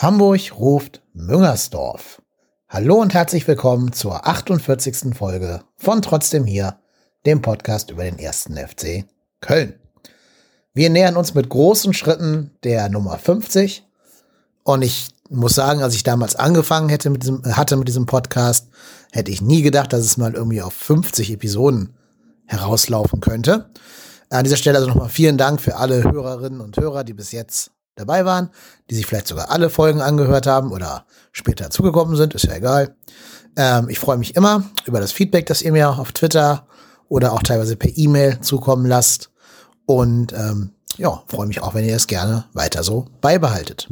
Hamburg ruft Müngersdorf. Hallo und herzlich willkommen zur 48. Folge von Trotzdem hier, dem Podcast über den ersten FC Köln. Wir nähern uns mit großen Schritten der Nummer 50 und ich muss sagen, als ich damals angefangen hätte mit diesem, hatte mit diesem Podcast, hätte ich nie gedacht, dass es mal irgendwie auf 50 Episoden herauslaufen könnte. An dieser Stelle also nochmal vielen Dank für alle Hörerinnen und Hörer, die bis jetzt dabei waren, die sich vielleicht sogar alle Folgen angehört haben oder später zugekommen sind, ist ja egal. Ähm, ich freue mich immer über das Feedback, das ihr mir auf Twitter oder auch teilweise per E-Mail zukommen lasst. Und ähm, ja, freue mich auch, wenn ihr es gerne weiter so beibehaltet.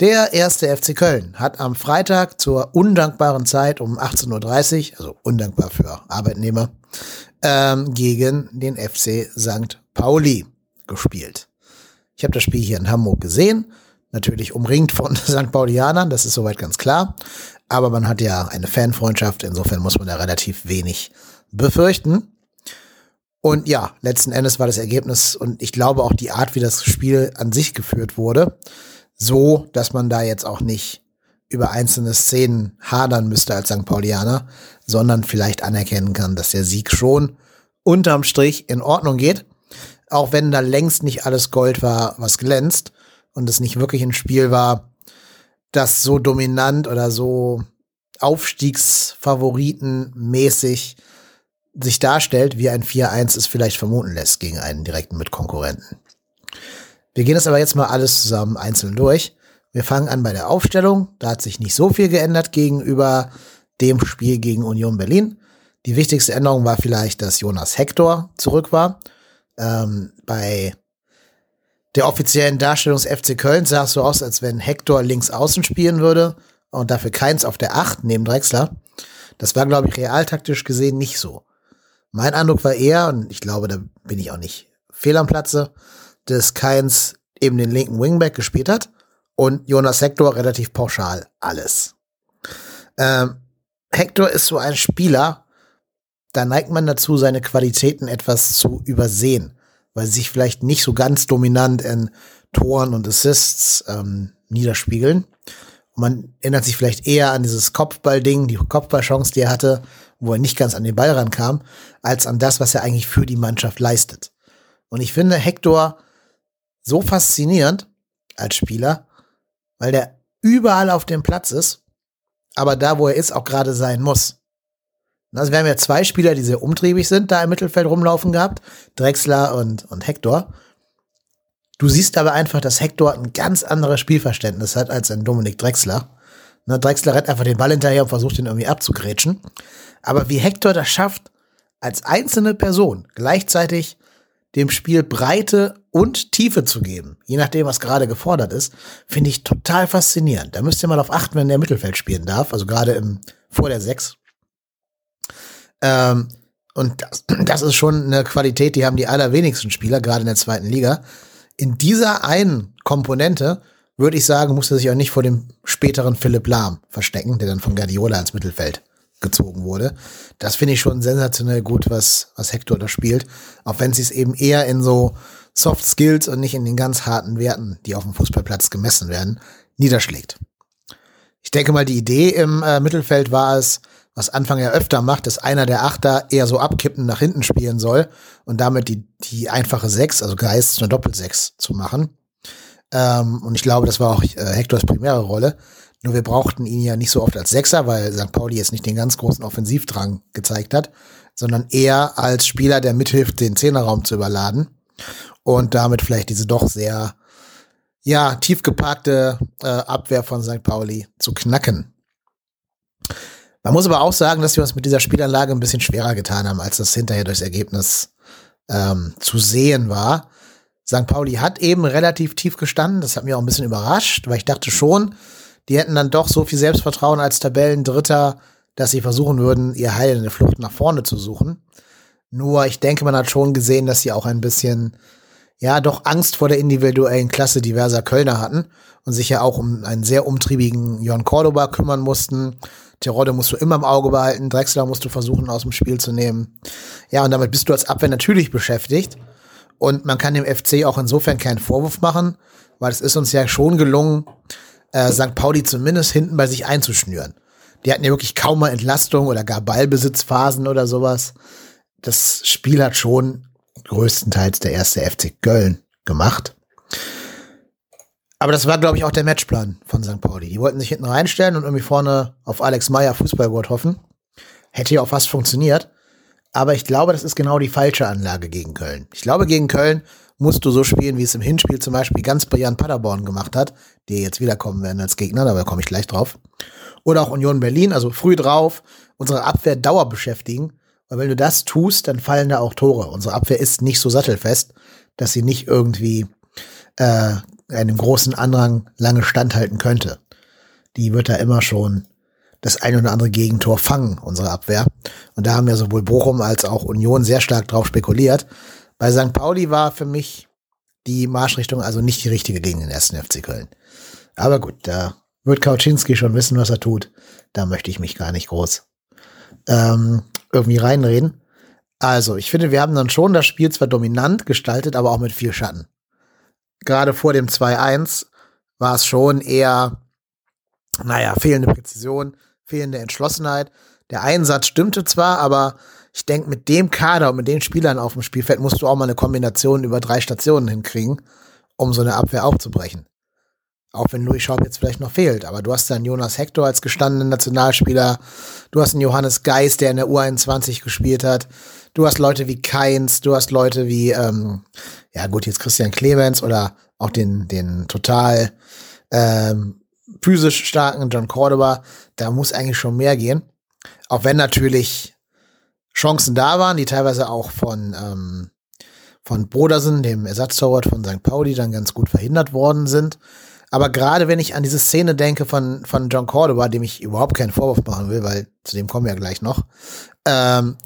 Der erste FC Köln hat am Freitag zur undankbaren Zeit um 18.30 Uhr, also undankbar für Arbeitnehmer, ähm, gegen den FC St. Pauli gespielt. Ich habe das Spiel hier in Hamburg gesehen, natürlich umringt von St. Paulianern, das ist soweit ganz klar. Aber man hat ja eine Fanfreundschaft, insofern muss man da relativ wenig befürchten. Und ja, letzten Endes war das Ergebnis und ich glaube auch die Art, wie das Spiel an sich geführt wurde, so, dass man da jetzt auch nicht über einzelne Szenen hadern müsste als St. Paulianer, sondern vielleicht anerkennen kann, dass der Sieg schon unterm Strich in Ordnung geht. Auch wenn da längst nicht alles Gold war, was glänzt und es nicht wirklich ein Spiel war, das so dominant oder so Aufstiegsfavoritenmäßig sich darstellt, wie ein 4-1 es vielleicht vermuten lässt gegen einen direkten Mitkonkurrenten. Wir gehen das aber jetzt mal alles zusammen einzeln durch. Wir fangen an bei der Aufstellung. Da hat sich nicht so viel geändert gegenüber dem Spiel gegen Union Berlin. Die wichtigste Änderung war vielleicht, dass Jonas Hector zurück war. Ähm, bei der offiziellen Darstellung des FC Köln sah es so aus, als wenn Hector links außen spielen würde und dafür Keins auf der 8 neben Drexler. Das war, glaube ich, realtaktisch gesehen nicht so. Mein Eindruck war eher, und ich glaube, da bin ich auch nicht fehl am Platze, dass Keins eben den linken Wingback gespielt hat und Jonas Hector relativ pauschal alles. Ähm, Hector ist so ein Spieler, da neigt man dazu, seine Qualitäten etwas zu übersehen, weil sie sich vielleicht nicht so ganz dominant in Toren und Assists ähm, niederspiegeln. Und man erinnert sich vielleicht eher an dieses Kopfballding, die Kopfballchance, die er hatte, wo er nicht ganz an den Ball rankam, als an das, was er eigentlich für die Mannschaft leistet. Und ich finde Hector so faszinierend als Spieler, weil der überall auf dem Platz ist, aber da, wo er ist, auch gerade sein muss. Also wir haben ja zwei Spieler, die sehr umtriebig sind, da im Mittelfeld rumlaufen gehabt, Drexler und, und Hector. Du siehst aber einfach, dass Hector ein ganz anderes Spielverständnis hat als ein Dominik Drexler. Ne, Drexler rennt einfach den Ball hinterher und versucht ihn irgendwie abzugrätschen. Aber wie Hector das schafft, als einzelne Person gleichzeitig dem Spiel Breite und Tiefe zu geben, je nachdem, was gerade gefordert ist, finde ich total faszinierend. Da müsst ihr mal auf achten, wenn der Mittelfeld spielen darf, also gerade im, vor der Sechs. Ähm, und das, das ist schon eine Qualität, die haben die allerwenigsten Spieler, gerade in der zweiten Liga. In dieser einen Komponente würde ich sagen, muss er sich auch nicht vor dem späteren Philipp Lahm verstecken, der dann von Guardiola ins Mittelfeld gezogen wurde. Das finde ich schon sensationell gut, was, was Hector da spielt. Auch wenn sie es eben eher in so Soft Skills und nicht in den ganz harten Werten, die auf dem Fußballplatz gemessen werden, niederschlägt. Ich denke mal, die Idee im äh, Mittelfeld war es, was Anfang ja öfter macht, dass einer der Achter eher so abkippen nach hinten spielen soll und damit die, die einfache Sechs, also Geist, zu einer Doppelsechs zu machen. Ähm, und ich glaube, das war auch äh, Hectors primäre Rolle. Nur wir brauchten ihn ja nicht so oft als Sechser, weil St. Pauli jetzt nicht den ganz großen Offensivdrang gezeigt hat, sondern eher als Spieler, der mithilft, den Zehnerraum zu überladen und damit vielleicht diese doch sehr ja, tief geparkte äh, Abwehr von St. Pauli zu knacken. Man muss aber auch sagen, dass wir uns mit dieser Spielanlage ein bisschen schwerer getan haben, als das hinterher durchs Ergebnis ähm, zu sehen war. St. Pauli hat eben relativ tief gestanden. Das hat mich auch ein bisschen überrascht, weil ich dachte schon, die hätten dann doch so viel Selbstvertrauen als Tabellendritter, dass sie versuchen würden, ihr Heil in der Flucht nach vorne zu suchen. Nur ich denke, man hat schon gesehen, dass sie auch ein bisschen ja doch Angst vor der individuellen Klasse diverser Kölner hatten und sich ja auch um einen sehr umtriebigen Jon Cordoba kümmern mussten. Terodde musst du immer im Auge behalten, Drexler musst du versuchen aus dem Spiel zu nehmen. Ja, und damit bist du als Abwehr natürlich beschäftigt. Und man kann dem FC auch insofern keinen Vorwurf machen, weil es ist uns ja schon gelungen, äh, St. Pauli zumindest hinten bei sich einzuschnüren. Die hatten ja wirklich kaum mal Entlastung oder gar Ballbesitzphasen oder sowas. Das Spiel hat schon größtenteils der erste FC Köln gemacht. Aber das war, glaube ich, auch der Matchplan von St. Pauli. Die wollten sich hinten reinstellen und irgendwie vorne auf Alex Meyer Fußballgurt hoffen. Hätte ja auch fast funktioniert. Aber ich glaube, das ist genau die falsche Anlage gegen Köln. Ich glaube, gegen Köln musst du so spielen, wie es im Hinspiel zum Beispiel ganz bei Jan Paderborn gemacht hat, die jetzt wiederkommen werden als Gegner, da komme ich gleich drauf. Oder auch Union Berlin, also früh drauf, unsere Abwehr Dauer beschäftigen. Weil wenn du das tust, dann fallen da auch Tore. Unsere Abwehr ist nicht so sattelfest, dass sie nicht irgendwie äh, einem großen Andrang lange standhalten könnte. Die wird da immer schon das ein oder andere Gegentor fangen, unsere Abwehr. Und da haben ja sowohl Bochum als auch Union sehr stark drauf spekuliert. Bei St. Pauli war für mich die Marschrichtung also nicht die richtige gegen den ersten FC Köln. Aber gut, da wird Kauczynski schon wissen, was er tut. Da möchte ich mich gar nicht groß ähm, irgendwie reinreden. Also, ich finde, wir haben dann schon das Spiel zwar dominant gestaltet, aber auch mit viel Schatten. Gerade vor dem 2-1 war es schon eher, naja, fehlende Präzision, fehlende Entschlossenheit. Der Einsatz stimmte zwar, aber ich denke, mit dem Kader und mit den Spielern auf dem Spielfeld musst du auch mal eine Kombination über drei Stationen hinkriegen, um so eine Abwehr aufzubrechen. Auch wenn Louis Schaub jetzt vielleicht noch fehlt. Aber du hast dann Jonas Hector als gestandenen Nationalspieler. Du hast einen Johannes Geis, der in der U21 gespielt hat. Du hast Leute wie Keins. Du hast Leute wie, ähm, ja gut, jetzt Christian Clemens oder auch den, den total ähm, physisch starken John Cordoba. Da muss eigentlich schon mehr gehen. Auch wenn natürlich Chancen da waren, die teilweise auch von, ähm, von Brodersen, dem Ersatztorwart von St. Pauli, dann ganz gut verhindert worden sind. Aber gerade wenn ich an diese Szene denke von, von John Cordoba, dem ich überhaupt keinen Vorwurf machen will, weil zu dem kommen wir ja gleich noch. Ähm,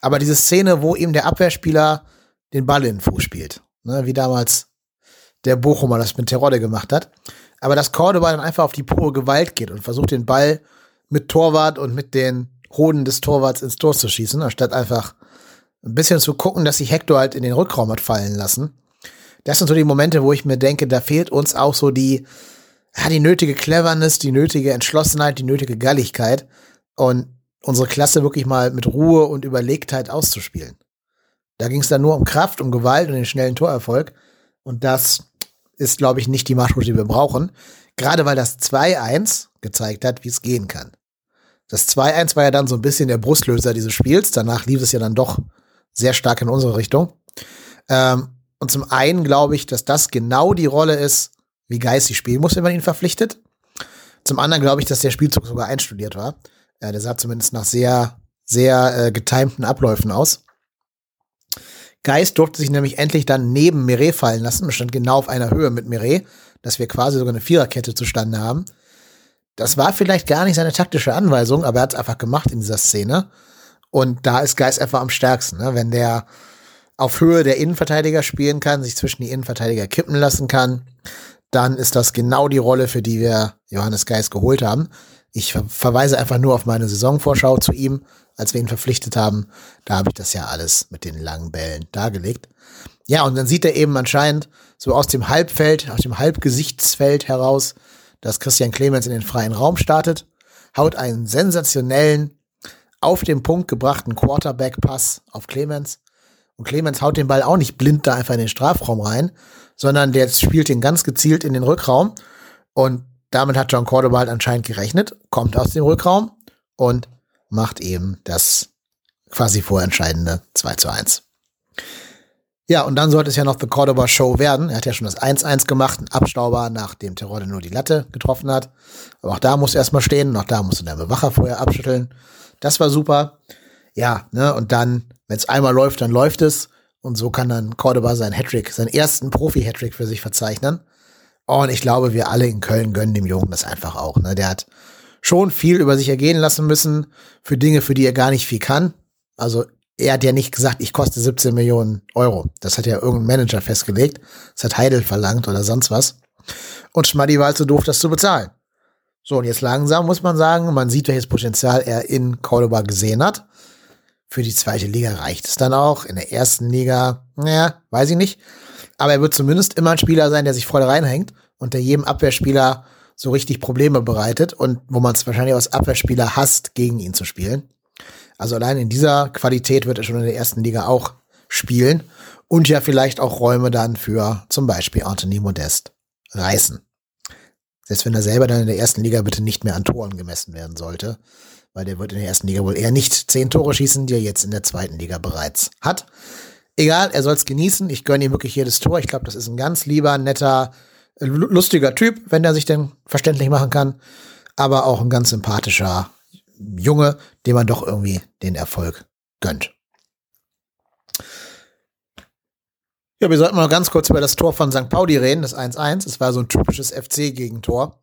aber diese Szene, wo ihm der Abwehrspieler den Ball in den Fuß spielt, ne, wie damals der Bochumer das mit Terodde gemacht hat. Aber dass Cordoba dann einfach auf die pure Gewalt geht und versucht den Ball mit Torwart und mit den Hoden des Torwarts ins Tor zu schießen, anstatt einfach ein bisschen zu gucken, dass sich Hector halt in den Rückraum hat fallen lassen das sind so die Momente, wo ich mir denke, da fehlt uns auch so die, ja, die nötige Cleverness, die nötige Entschlossenheit, die nötige Galligkeit und unsere Klasse wirklich mal mit Ruhe und Überlegtheit auszuspielen. Da ging es dann nur um Kraft, um Gewalt und den schnellen Torerfolg. Und das ist, glaube ich, nicht die Marschroute, die wir brauchen. Gerade weil das 2-1 gezeigt hat, wie es gehen kann. Das 2-1 war ja dann so ein bisschen der Brustlöser dieses Spiels. Danach lief es ja dann doch sehr stark in unsere Richtung. Ähm, und zum einen glaube ich, dass das genau die Rolle ist, wie Geistig spielen muss, wenn man ihn verpflichtet. Zum anderen glaube ich, dass der Spielzug sogar einstudiert war. Ja, der sah zumindest nach sehr, sehr äh, getimten Abläufen aus. Geist durfte sich nämlich endlich dann neben Mire fallen lassen und stand genau auf einer Höhe mit Mire, dass wir quasi sogar eine Viererkette zustande haben. Das war vielleicht gar nicht seine taktische Anweisung, aber er hat es einfach gemacht in dieser Szene. Und da ist Geist einfach am stärksten. Ne? Wenn der auf Höhe der Innenverteidiger spielen kann, sich zwischen die Innenverteidiger kippen lassen kann, dann ist das genau die Rolle, für die wir Johannes Geis geholt haben. Ich ver verweise einfach nur auf meine Saisonvorschau zu ihm, als wir ihn verpflichtet haben. Da habe ich das ja alles mit den langen Bällen dargelegt. Ja, und dann sieht er eben anscheinend so aus dem Halbfeld, aus dem Halbgesichtsfeld heraus, dass Christian Clemens in den freien Raum startet, haut einen sensationellen, auf den Punkt gebrachten Quarterback-Pass auf Clemens, und Clemens haut den Ball auch nicht blind da einfach in den Strafraum rein, sondern der spielt den ganz gezielt in den Rückraum. Und damit hat John Cordoba halt anscheinend gerechnet, kommt aus dem Rückraum und macht eben das quasi vorentscheidende 2 zu 1. Ja, und dann sollte es ja noch The Cordoba Show werden. Er hat ja schon das 1-1 gemacht, ein Abstauber, nachdem Terodde nur die Latte getroffen hat. Aber auch da musst du erstmal stehen, auch da musst du deinen Bewacher vorher abschütteln. Das war super. Ja, ne, und dann wenn es einmal läuft, dann läuft es. Und so kann dann Cordoba seinen Hattrick, seinen ersten Profi-Hattrick für sich verzeichnen. Und ich glaube, wir alle in Köln gönnen dem Jungen das einfach auch. Ne? Der hat schon viel über sich ergehen lassen müssen für Dinge, für die er gar nicht viel kann. Also er hat ja nicht gesagt, ich koste 17 Millionen Euro. Das hat ja irgendein Manager festgelegt. Das hat Heidel verlangt oder sonst was. Und Schmaddi war halt so doof, das zu bezahlen. So, und jetzt langsam muss man sagen, man sieht, welches Potenzial er in Cordoba gesehen hat. Für die zweite Liga reicht es dann auch. In der ersten Liga, naja, weiß ich nicht. Aber er wird zumindest immer ein Spieler sein, der sich voll reinhängt und der jedem Abwehrspieler so richtig Probleme bereitet und wo man es wahrscheinlich als Abwehrspieler hasst, gegen ihn zu spielen. Also allein in dieser Qualität wird er schon in der ersten Liga auch spielen und ja vielleicht auch Räume dann für zum Beispiel Anthony Modest reißen. Selbst wenn er selber dann in der ersten Liga bitte nicht mehr an Toren gemessen werden sollte, weil der wird in der ersten Liga wohl eher nicht zehn Tore schießen, die er jetzt in der zweiten Liga bereits hat. Egal, er soll es genießen. Ich gönne ihm wirklich jedes Tor. Ich glaube, das ist ein ganz lieber, netter, lustiger Typ, wenn er sich denn verständlich machen kann. Aber auch ein ganz sympathischer Junge, dem man doch irgendwie den Erfolg gönnt. Ja, wir sollten mal ganz kurz über das Tor von St. Pauli reden, das 1-1. Es war so ein typisches FC-Gegentor.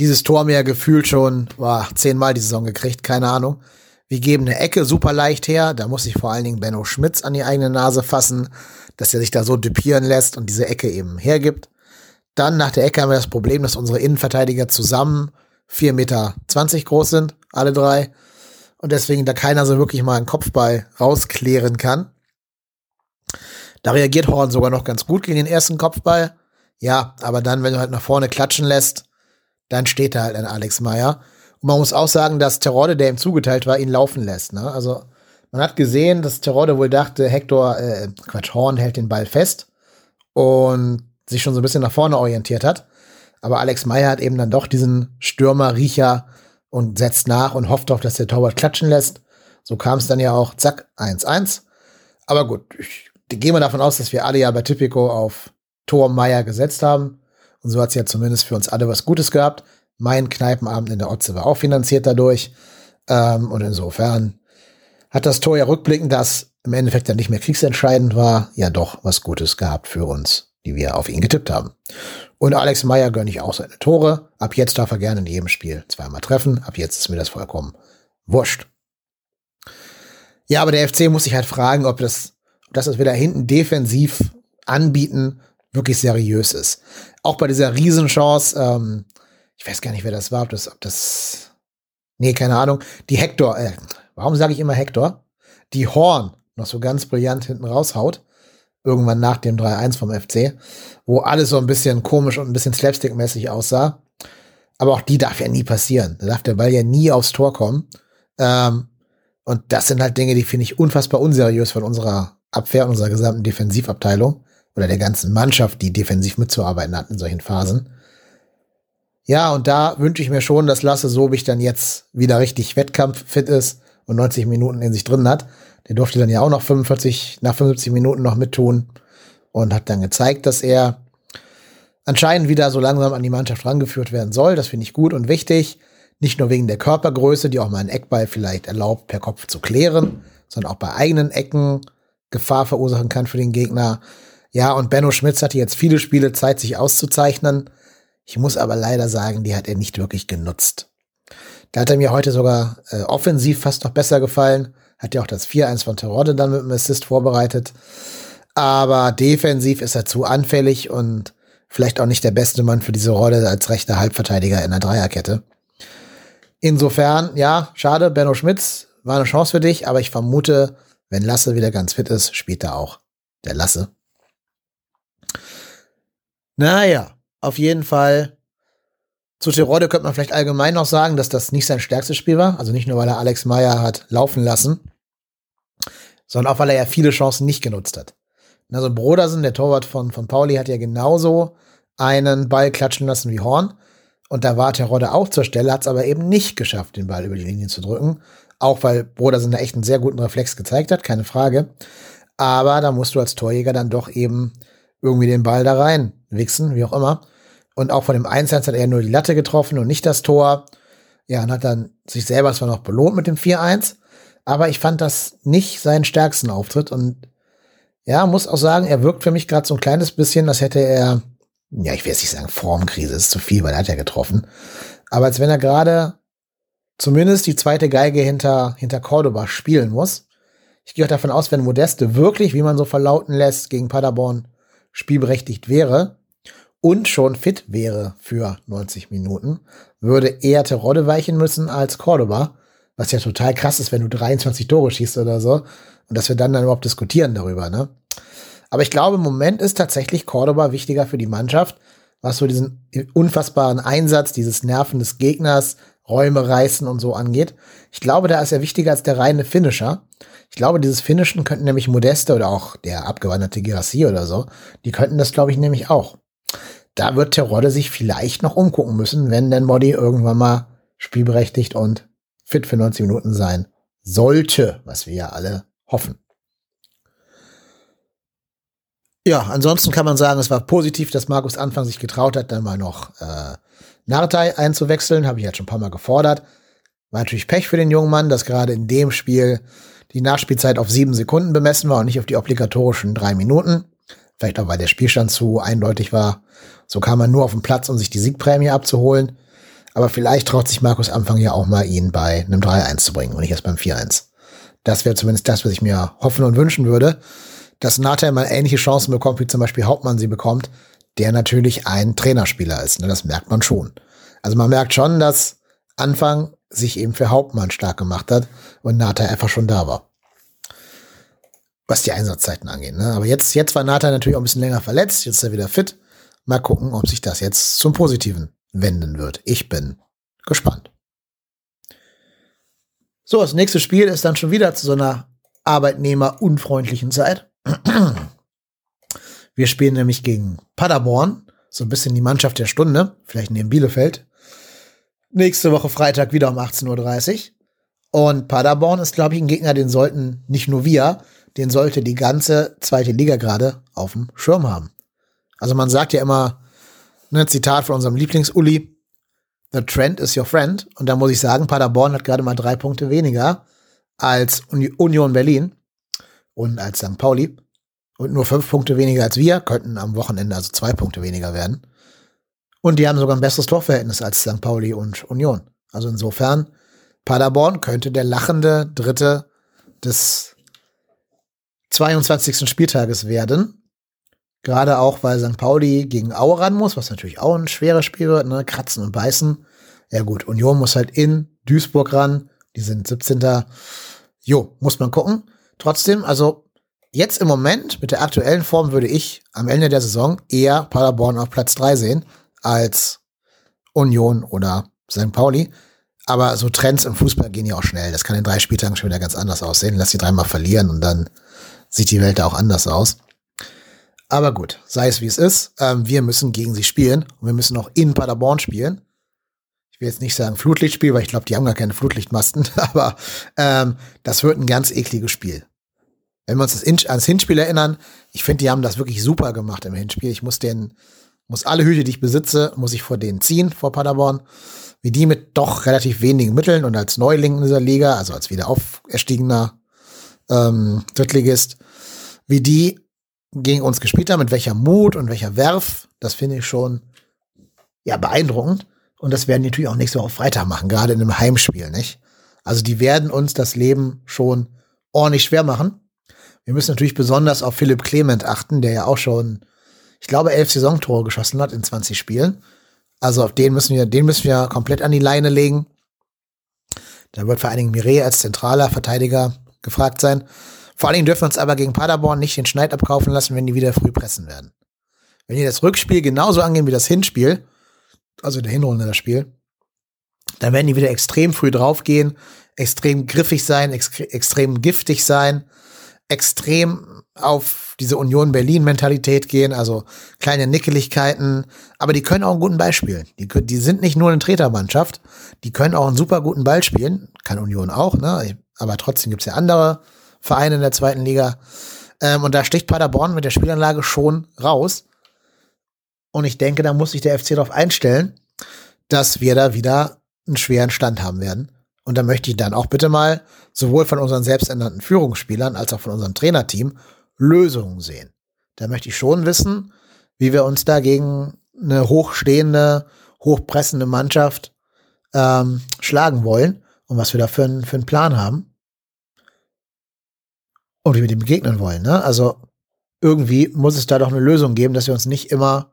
Dieses Tor mehr gefühlt schon, war zehnmal die Saison gekriegt, keine Ahnung. Wir geben eine Ecke super leicht her. Da muss sich vor allen Dingen Benno Schmitz an die eigene Nase fassen, dass er sich da so düpieren lässt und diese Ecke eben hergibt. Dann nach der Ecke haben wir das Problem, dass unsere Innenverteidiger zusammen 4,20 Meter groß sind, alle drei. Und deswegen da keiner so wirklich mal einen Kopfball rausklären kann. Da reagiert Horn sogar noch ganz gut gegen den ersten Kopfball. Ja, aber dann, wenn du halt nach vorne klatschen lässt, dann steht da halt ein Alex Meyer. Und man muss auch sagen, dass Terodde, der ihm zugeteilt war, ihn laufen lässt. Ne? Also man hat gesehen, dass Terodde wohl dachte, Hector, äh, Quatsch, Horn hält den Ball fest und sich schon so ein bisschen nach vorne orientiert hat. Aber Alex Meyer hat eben dann doch diesen Stürmer-Riecher und setzt nach und hofft doch, dass der Torwart klatschen lässt. So kam es dann ja auch, zack, 1-1. Aber gut, ich gehe mal davon aus, dass wir alle ja bei Typico auf Tor Meyer gesetzt haben. Und so hat es ja zumindest für uns alle was Gutes gehabt. Mein Kneipenabend in der Otze war auch finanziert dadurch. Ähm, und insofern hat das Tor ja rückblickend, das im Endeffekt dann nicht mehr kriegsentscheidend war, ja doch was Gutes gehabt für uns, die wir auf ihn getippt haben. Und Alex Meyer gönne ich auch seine Tore. Ab jetzt darf er gerne in jedem Spiel zweimal treffen. Ab jetzt ist mir das vollkommen wurscht. Ja, aber der FC muss sich halt fragen, ob das, ob das, was wir da hinten defensiv anbieten, wirklich seriös ist. Auch bei dieser Riesenchance, ähm, ich weiß gar nicht, wer das war, ob das, ob das, nee, keine Ahnung, die Hector, äh, warum sage ich immer Hector? Die Horn noch so ganz brillant hinten raushaut, irgendwann nach dem 3-1 vom FC, wo alles so ein bisschen komisch und ein bisschen slapstick-mäßig aussah. Aber auch die darf ja nie passieren. Da darf der Ball ja nie aufs Tor kommen. Ähm, und das sind halt Dinge, die finde ich unfassbar unseriös von unserer Abwehr und unserer gesamten Defensivabteilung oder der ganzen Mannschaft, die defensiv mitzuarbeiten hat in solchen Phasen. Ja, und da wünsche ich mir schon, dass Lasse Sobich dann jetzt wieder richtig wettkampffit ist und 90 Minuten in sich drin hat. Der durfte dann ja auch noch 45, nach 75 Minuten noch mittun und hat dann gezeigt, dass er anscheinend wieder so langsam an die Mannschaft rangeführt werden soll. Das finde ich gut und wichtig. Nicht nur wegen der Körpergröße, die auch mal einen Eckball vielleicht erlaubt, per Kopf zu klären, sondern auch bei eigenen Ecken Gefahr verursachen kann für den Gegner. Ja, und Benno Schmitz hatte jetzt viele Spiele Zeit, sich auszuzeichnen. Ich muss aber leider sagen, die hat er nicht wirklich genutzt. Da hat er mir heute sogar äh, offensiv fast noch besser gefallen. Hat ja auch das 4-1 von Terodde dann mit dem Assist vorbereitet. Aber defensiv ist er zu anfällig und vielleicht auch nicht der beste Mann für diese Rolle als rechter Halbverteidiger in der Dreierkette. Insofern, ja, schade, Benno Schmitz war eine Chance für dich, aber ich vermute, wenn Lasse wieder ganz fit ist, spielt er auch der Lasse. Naja, auf jeden Fall. Zu Tirode könnte man vielleicht allgemein noch sagen, dass das nicht sein stärkstes Spiel war. Also nicht nur, weil er Alex Meyer hat laufen lassen, sondern auch, weil er ja viele Chancen nicht genutzt hat. Also Brodersen, der Torwart von, von Pauli, hat ja genauso einen Ball klatschen lassen wie Horn. Und da war Terodde auch zur Stelle, hat es aber eben nicht geschafft, den Ball über die Linie zu drücken. Auch weil Brodersen da echt einen sehr guten Reflex gezeigt hat, keine Frage. Aber da musst du als Torjäger dann doch eben irgendwie den Ball da rein wichsen, wie auch immer. Und auch von dem Einsatz hat er nur die Latte getroffen und nicht das Tor. Ja, und hat dann sich selber zwar noch belohnt mit dem 4-1, aber ich fand das nicht seinen stärksten Auftritt und ja, muss auch sagen, er wirkt für mich gerade so ein kleines bisschen, als hätte er, ja, ich will jetzt nicht sagen Formkrise, ist zu viel, weil er hat ja getroffen. Aber als wenn er gerade zumindest die zweite Geige hinter, hinter Cordoba spielen muss. Ich gehe auch davon aus, wenn Modeste wirklich, wie man so verlauten lässt, gegen Paderborn spielberechtigt wäre und schon fit wäre für 90 Minuten, würde eher Terodde weichen müssen als Cordoba, was ja total krass ist, wenn du 23 Tore schießt oder so und dass wir dann dann überhaupt diskutieren darüber, ne? Aber ich glaube, im Moment ist tatsächlich Cordoba wichtiger für die Mannschaft, was so diesen unfassbaren Einsatz, dieses Nerven des Gegners, Räume reißen und so angeht. Ich glaube, da ist er wichtiger als der reine Finisher. Ich glaube, dieses Finishen könnten nämlich Modeste oder auch der abgewanderte Girassi oder so, die könnten das, glaube ich, nämlich auch. Da wird Terodde sich vielleicht noch umgucken müssen, wenn denn Modi irgendwann mal spielberechtigt und fit für 90 Minuten sein sollte, was wir ja alle hoffen. Ja, ansonsten kann man sagen, es war positiv, dass Markus Anfang sich getraut hat, dann mal noch äh, Nartei einzuwechseln. Habe ich jetzt schon ein paar Mal gefordert. War natürlich Pech für den jungen Mann, dass gerade in dem Spiel die Nachspielzeit auf sieben Sekunden bemessen war und nicht auf die obligatorischen drei Minuten. Vielleicht auch, weil der Spielstand zu eindeutig war. So kam man nur auf den Platz, um sich die Siegprämie abzuholen. Aber vielleicht traut sich Markus Anfang ja auch mal, ihn bei einem 3-1 zu bringen und nicht erst beim 4-1. Das wäre zumindest das, was ich mir hoffen und wünschen würde, dass Nata mal ähnliche Chancen bekommt, wie zum Beispiel Hauptmann sie bekommt, der natürlich ein Trainerspieler ist. Ne? Das merkt man schon. Also man merkt schon, dass Anfang sich eben für Hauptmann stark gemacht hat und Nata einfach schon da war. Was die Einsatzzeiten angeht. Ne? Aber jetzt, jetzt war Nata natürlich auch ein bisschen länger verletzt, jetzt ist er wieder fit. Mal gucken, ob sich das jetzt zum Positiven wenden wird. Ich bin gespannt. So, das nächste Spiel ist dann schon wieder zu so einer arbeitnehmerunfreundlichen Zeit. Wir spielen nämlich gegen Paderborn, so ein bisschen die Mannschaft der Stunde, vielleicht neben Bielefeld. Nächste Woche Freitag wieder um 18.30 Uhr. Und Paderborn ist, glaube ich, ein Gegner, den sollten nicht nur wir, den sollte die ganze zweite Liga gerade auf dem Schirm haben. Also man sagt ja immer, ein Zitat von unserem Lieblings-Uli, The trend is your friend. Und da muss ich sagen, Paderborn hat gerade mal drei Punkte weniger als Union Berlin und als St. Pauli. Und nur fünf Punkte weniger als wir, könnten am Wochenende also zwei Punkte weniger werden. Und die haben sogar ein besseres Torverhältnis als St. Pauli und Union. Also insofern, Paderborn könnte der lachende Dritte des 22. Spieltages werden. Gerade auch, weil St. Pauli gegen Aue ran muss, was natürlich auch ein schweres Spiel wird, ne? Kratzen und beißen. Ja gut, Union muss halt in Duisburg ran. Die sind 17. Jo, muss man gucken. Trotzdem, also jetzt im Moment mit der aktuellen Form würde ich am Ende der Saison eher Paderborn auf Platz 3 sehen als Union oder St. Pauli. Aber so Trends im Fußball gehen ja auch schnell. Das kann in drei Spieltagen schon wieder ganz anders aussehen. Lass die dreimal verlieren und dann sieht die Welt da auch anders aus. Aber gut, sei es wie es ist. Ähm, wir müssen gegen sie spielen und wir müssen auch in Paderborn spielen. Ich will jetzt nicht sagen Flutlichtspiel, weil ich glaube, die haben gar keine Flutlichtmasten, aber ähm, das wird ein ganz ekliges Spiel. Wenn wir uns das In ans Hinspiel erinnern, ich finde, die haben das wirklich super gemacht im Hinspiel. Ich muss den, muss alle Hüte, die ich besitze, muss ich vor denen ziehen, vor Paderborn. Wie die mit doch relativ wenigen Mitteln und als Neuling in dieser Liga, also als wieder auferstiegener ähm, Drittligist, wie die gegen uns gespielt haben, mit welcher Mut und welcher Werf, das finde ich schon ja beeindruckend. Und das werden die natürlich auch nächste Woche Freitag machen, gerade in einem Heimspiel, nicht? Also die werden uns das Leben schon ordentlich schwer machen. Wir müssen natürlich besonders auf Philipp Clement achten, der ja auch schon, ich glaube, elf Saisontore geschossen hat in 20 Spielen. Also auf den müssen wir, den müssen wir komplett an die Leine legen. Da wird vor allen Dingen Mireille als zentraler Verteidiger gefragt sein. Vor allen Dingen dürfen wir uns aber gegen Paderborn nicht den Schneid abkaufen lassen, wenn die wieder früh pressen werden. Wenn die das Rückspiel genauso angehen wie das Hinspiel, also der Hinrunde das Spiel, dann werden die wieder extrem früh draufgehen, extrem griffig sein, ex extrem giftig sein, extrem auf diese Union Berlin Mentalität gehen, also kleine Nickeligkeiten, aber die können auch einen guten Ball spielen. Die, die sind nicht nur eine Tretermannschaft, die können auch einen super guten Ball spielen, kann Union auch, ne? Aber trotzdem gibt's ja andere Vereine in der zweiten Liga. Ähm, und da sticht Paderborn mit der Spielanlage schon raus. Und ich denke, da muss sich der FC darauf einstellen, dass wir da wieder einen schweren Stand haben werden. Und da möchte ich dann auch bitte mal sowohl von unseren selbsternannten Führungsspielern als auch von unserem Trainerteam Lösungen sehen. Da möchte ich schon wissen, wie wir uns da gegen eine hochstehende, hochpressende Mannschaft ähm, schlagen wollen und was wir da für, für einen Plan haben und wie wir dem begegnen wollen. Ne? Also irgendwie muss es da doch eine Lösung geben, dass wir uns nicht immer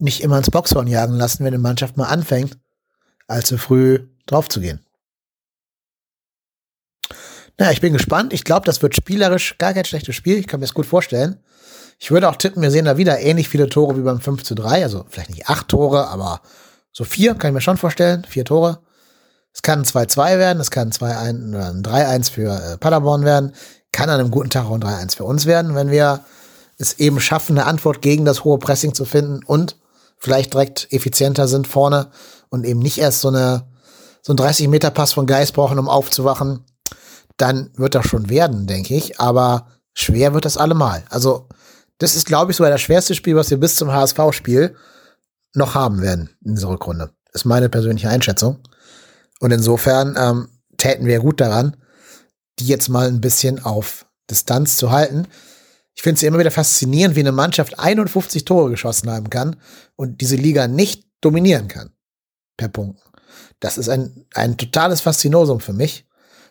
nicht immer ins Boxhorn jagen lassen, wenn eine Mannschaft mal anfängt, allzu früh drauf zu gehen. Naja, ich bin gespannt. Ich glaube, das wird spielerisch gar kein schlechtes Spiel. Ich kann mir das gut vorstellen. Ich würde auch tippen, wir sehen da wieder ähnlich viele Tore wie beim 5 zu 3. Also vielleicht nicht acht Tore, aber so vier kann ich mir schon vorstellen. Vier Tore. Es kann 2-2 werden, es kann 2-1 oder ein 3-1 für äh, Paderborn werden. Kann an einem guten Tag auch ein 3-1 für uns werden, wenn wir es eben schaffen, eine Antwort gegen das hohe Pressing zu finden und vielleicht direkt effizienter sind vorne und eben nicht erst so eine so ein 30 Meter Pass von Geist brauchen, um aufzuwachen, dann wird das schon werden, denke ich. Aber schwer wird das allemal. Also das ist, glaube ich, sogar das schwerste Spiel, was wir bis zum HSV-Spiel noch haben werden in dieser Rückrunde. Ist meine persönliche Einschätzung. Und insofern ähm, täten wir gut daran, die jetzt mal ein bisschen auf Distanz zu halten. Ich finde es immer wieder faszinierend, wie eine Mannschaft 51 Tore geschossen haben kann und diese Liga nicht dominieren kann. Per Punkt. Das ist ein, ein totales Faszinosum für mich.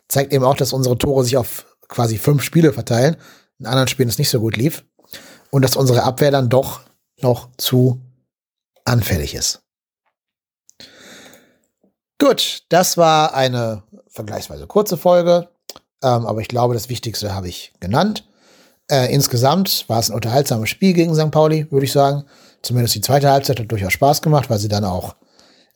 Zeigt eben auch, dass unsere Tore sich auf quasi fünf Spiele verteilen. In anderen Spielen es nicht so gut lief. Und dass unsere Abwehr dann doch noch zu anfällig ist. Gut, das war eine vergleichsweise kurze Folge, ähm, aber ich glaube, das Wichtigste habe ich genannt. Äh, insgesamt war es ein unterhaltsames Spiel gegen St. Pauli, würde ich sagen. Zumindest die zweite Halbzeit hat durchaus Spaß gemacht, weil sie dann auch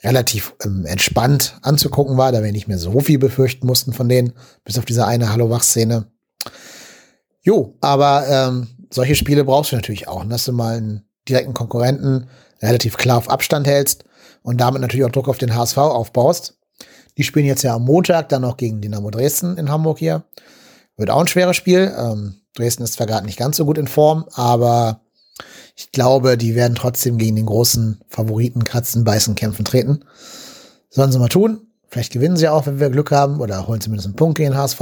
relativ ähm, entspannt anzugucken war, da wir nicht mehr so viel befürchten mussten von denen, bis auf diese eine Hallo-Wach-Szene. Jo, aber ähm, solche Spiele brauchst du natürlich auch, dass du mal einen direkten Konkurrenten relativ klar auf Abstand hältst und damit natürlich auch Druck auf den HSV aufbaust. Die spielen jetzt ja am Montag dann noch gegen Dynamo Dresden in Hamburg hier. Wird auch ein schweres Spiel. Ähm, Dresden ist zwar gerade nicht ganz so gut in Form, aber ich glaube, die werden trotzdem gegen den großen Favoriten kratzen, beißen, kämpfen, treten. Sollen sie mal tun. Vielleicht gewinnen sie auch, wenn wir Glück haben, oder holen zumindest einen Punkt gegen HSV.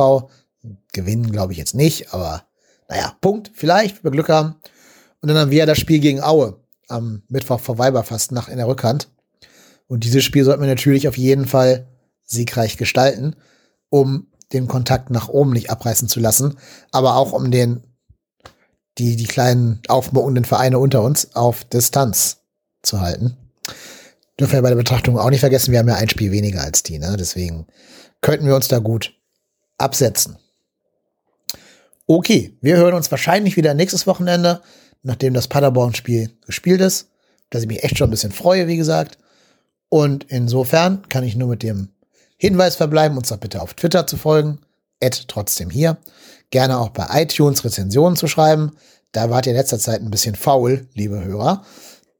Gewinnen glaube ich jetzt nicht, aber naja, Punkt, vielleicht, wenn wir Glück haben. Und dann haben wir ja das Spiel gegen Aue am Mittwoch vor Weiberfastnacht in der Rückhand. Und dieses Spiel sollten wir natürlich auf jeden Fall siegreich gestalten, um den Kontakt nach oben nicht abreißen zu lassen, aber auch um den die, die kleinen aufmuckenden Vereine unter uns auf Distanz zu halten. Dürfen wir bei der Betrachtung auch nicht vergessen, wir haben ja ein Spiel weniger als die, ne? Deswegen könnten wir uns da gut absetzen. Okay, wir hören uns wahrscheinlich wieder nächstes Wochenende, nachdem das Paderborn-Spiel gespielt ist, dass ich mich echt schon ein bisschen freue, wie gesagt. Und insofern kann ich nur mit dem Hinweis verbleiben, uns doch bitte auf Twitter zu folgen, Ed trotzdem hier. Gerne auch bei iTunes Rezensionen zu schreiben. Da wart ihr in letzter Zeit ein bisschen faul, liebe Hörer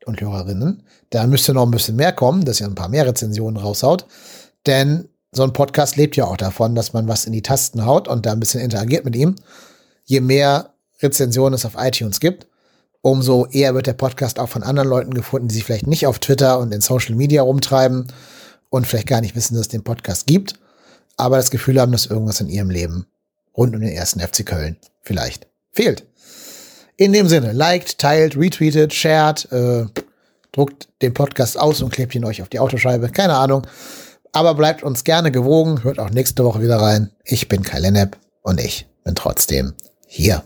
und Hörerinnen. Da müsste noch ein bisschen mehr kommen, dass ihr ein paar mehr Rezensionen raushaut. Denn so ein Podcast lebt ja auch davon, dass man was in die Tasten haut und da ein bisschen interagiert mit ihm. Je mehr Rezensionen es auf iTunes gibt, umso eher wird der Podcast auch von anderen Leuten gefunden, die sich vielleicht nicht auf Twitter und in Social Media rumtreiben und vielleicht gar nicht wissen, dass es den Podcast gibt, aber das Gefühl haben, dass irgendwas in ihrem Leben rund um den ersten FC Köln vielleicht fehlt. In dem Sinne, liked, teilt, retweetet, shared, äh, druckt den Podcast aus und klebt ihn euch auf die Autoscheibe. Keine Ahnung. Aber bleibt uns gerne gewogen. Hört auch nächste Woche wieder rein. Ich bin Kai Lennep und ich bin trotzdem hier.